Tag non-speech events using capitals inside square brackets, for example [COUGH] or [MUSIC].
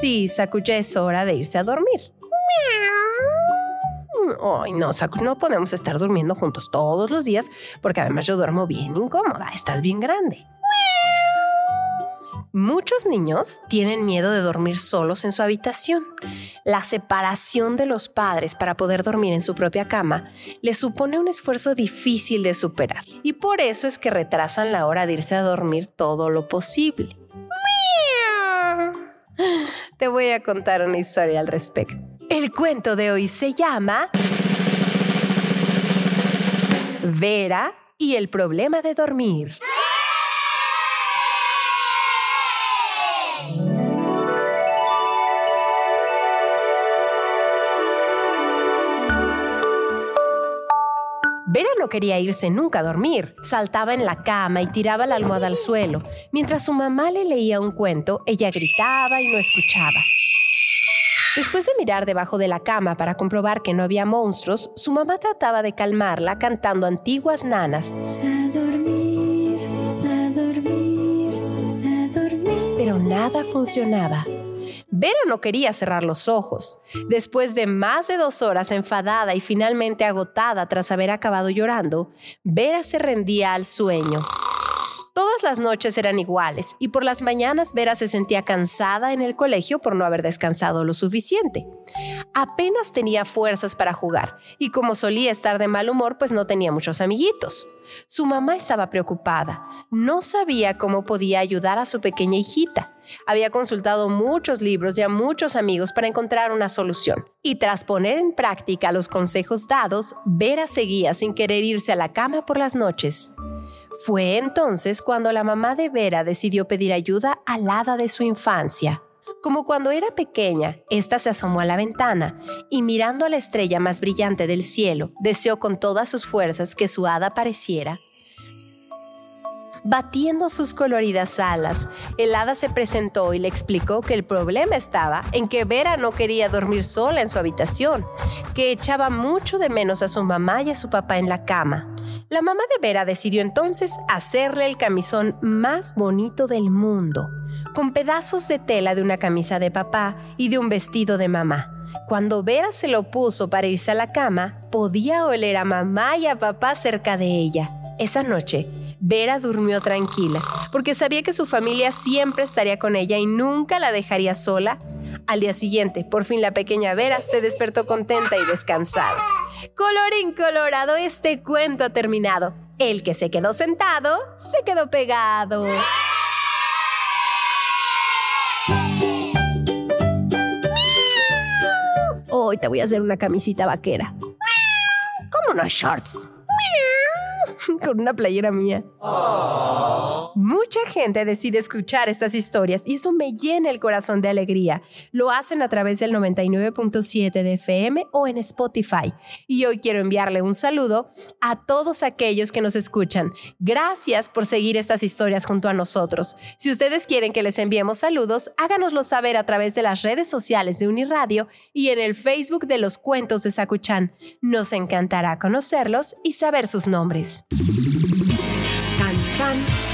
Sí, Saku, ya es hora de irse a dormir. Ay, no, Saku, no podemos estar durmiendo juntos todos los días porque además yo duermo bien incómoda. Estás bien grande. Muchos niños tienen miedo de dormir solos en su habitación. La separación de los padres para poder dormir en su propia cama les supone un esfuerzo difícil de superar y por eso es que retrasan la hora de irse a dormir todo lo posible. Te voy a contar una historia al respecto. El cuento de hoy se llama Vera y el problema de dormir. Vera no quería irse nunca a dormir. Saltaba en la cama y tiraba la almohada al suelo. Mientras su mamá le leía un cuento, ella gritaba y no escuchaba. Después de mirar debajo de la cama para comprobar que no había monstruos, su mamá trataba de calmarla cantando antiguas nanas. A dormir, a dormir, a dormir. Pero nada funcionaba. Vera no quería cerrar los ojos. Después de más de dos horas enfadada y finalmente agotada tras haber acabado llorando, Vera se rendía al sueño. Todas las noches eran iguales y por las mañanas Vera se sentía cansada en el colegio por no haber descansado lo suficiente. Apenas tenía fuerzas para jugar y como solía estar de mal humor pues no tenía muchos amiguitos. Su mamá estaba preocupada, no sabía cómo podía ayudar a su pequeña hijita. Había consultado muchos libros y a muchos amigos para encontrar una solución. Y tras poner en práctica los consejos dados, Vera seguía sin querer irse a la cama por las noches. Fue entonces cuando la mamá de Vera decidió pedir ayuda al hada de su infancia. Como cuando era pequeña, ésta se asomó a la ventana y mirando a la estrella más brillante del cielo, deseó con todas sus fuerzas que su hada apareciera. Batiendo sus coloridas alas, el hada se presentó y le explicó que el problema estaba en que Vera no quería dormir sola en su habitación, que echaba mucho de menos a su mamá y a su papá en la cama. La mamá de Vera decidió entonces hacerle el camisón más bonito del mundo, con pedazos de tela de una camisa de papá y de un vestido de mamá. Cuando Vera se lo puso para irse a la cama, podía oler a mamá y a papá cerca de ella. Esa noche, Vera durmió tranquila, porque sabía que su familia siempre estaría con ella y nunca la dejaría sola. Al día siguiente, por fin la pequeña Vera se despertó contenta y descansada. Colorín colorado, este cuento ha terminado. El que se quedó sentado, se quedó pegado. Hoy te voy a hacer una camisita vaquera. Como unos shorts. [LAUGHS] Con una playera mía. Mucha gente decide escuchar estas historias y eso me llena el corazón de alegría. Lo hacen a través del 99.7 de FM o en Spotify. Y hoy quiero enviarle un saludo a todos aquellos que nos escuchan. Gracias por seguir estas historias junto a nosotros. Si ustedes quieren que les enviemos saludos, háganoslo saber a través de las redes sociales de Uniradio y en el Facebook de los cuentos de Sakuchan. Nos encantará conocerlos y saber sus nombres. Tan, tan.